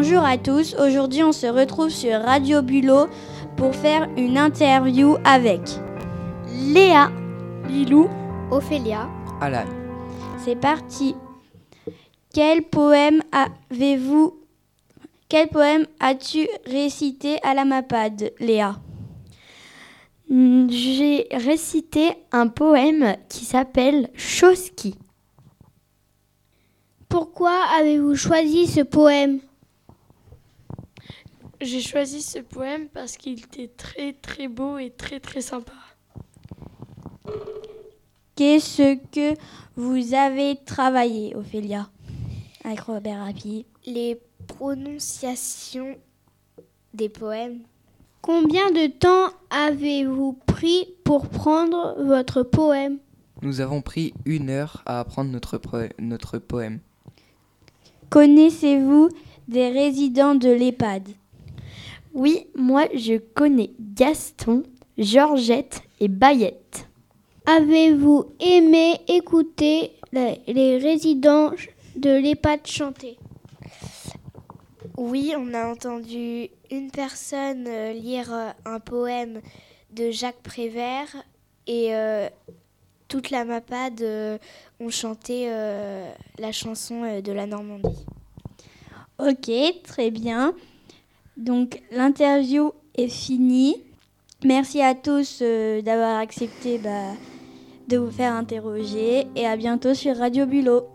à tous. Aujourd'hui, on se retrouve sur Radio Bulot pour faire une interview avec Léa, Lilou, Ophélia, Alan. C'est parti. Quel poème avez-vous Quel poème as-tu récité à la MAPAD, Léa? Mm, J'ai récité un poème qui s'appelle Choski. pourquoi avez-vous choisi ce poème? J'ai choisi ce poème parce qu'il était très très beau et très très sympa. Qu'est-ce que vous avez travaillé, Ophélia? Avec Robert Rapi. Les prononciations des poèmes. Combien de temps avez-vous pris pour prendre votre poème? Nous avons pris une heure à apprendre notre, pro- notre poème. Connaissez-vous des résidents de l'EHPAD? Oui, moi je connais Gaston, Georgette et Bayette. Avez-vous aimé écouter les, résidents de l'EHPAD chanter Oui, on a entendu une personne euh, lire euh, un poème de Jacques Prévert et euh, toute la MAPAD euh, ont chanté euh, la chanson de la Normandie. Ok, très bien. Donc l'interview est finie. Merci à tous euh, d'avoir accepté bah, de vous faire interroger et à bientôt sur Radio Bulot.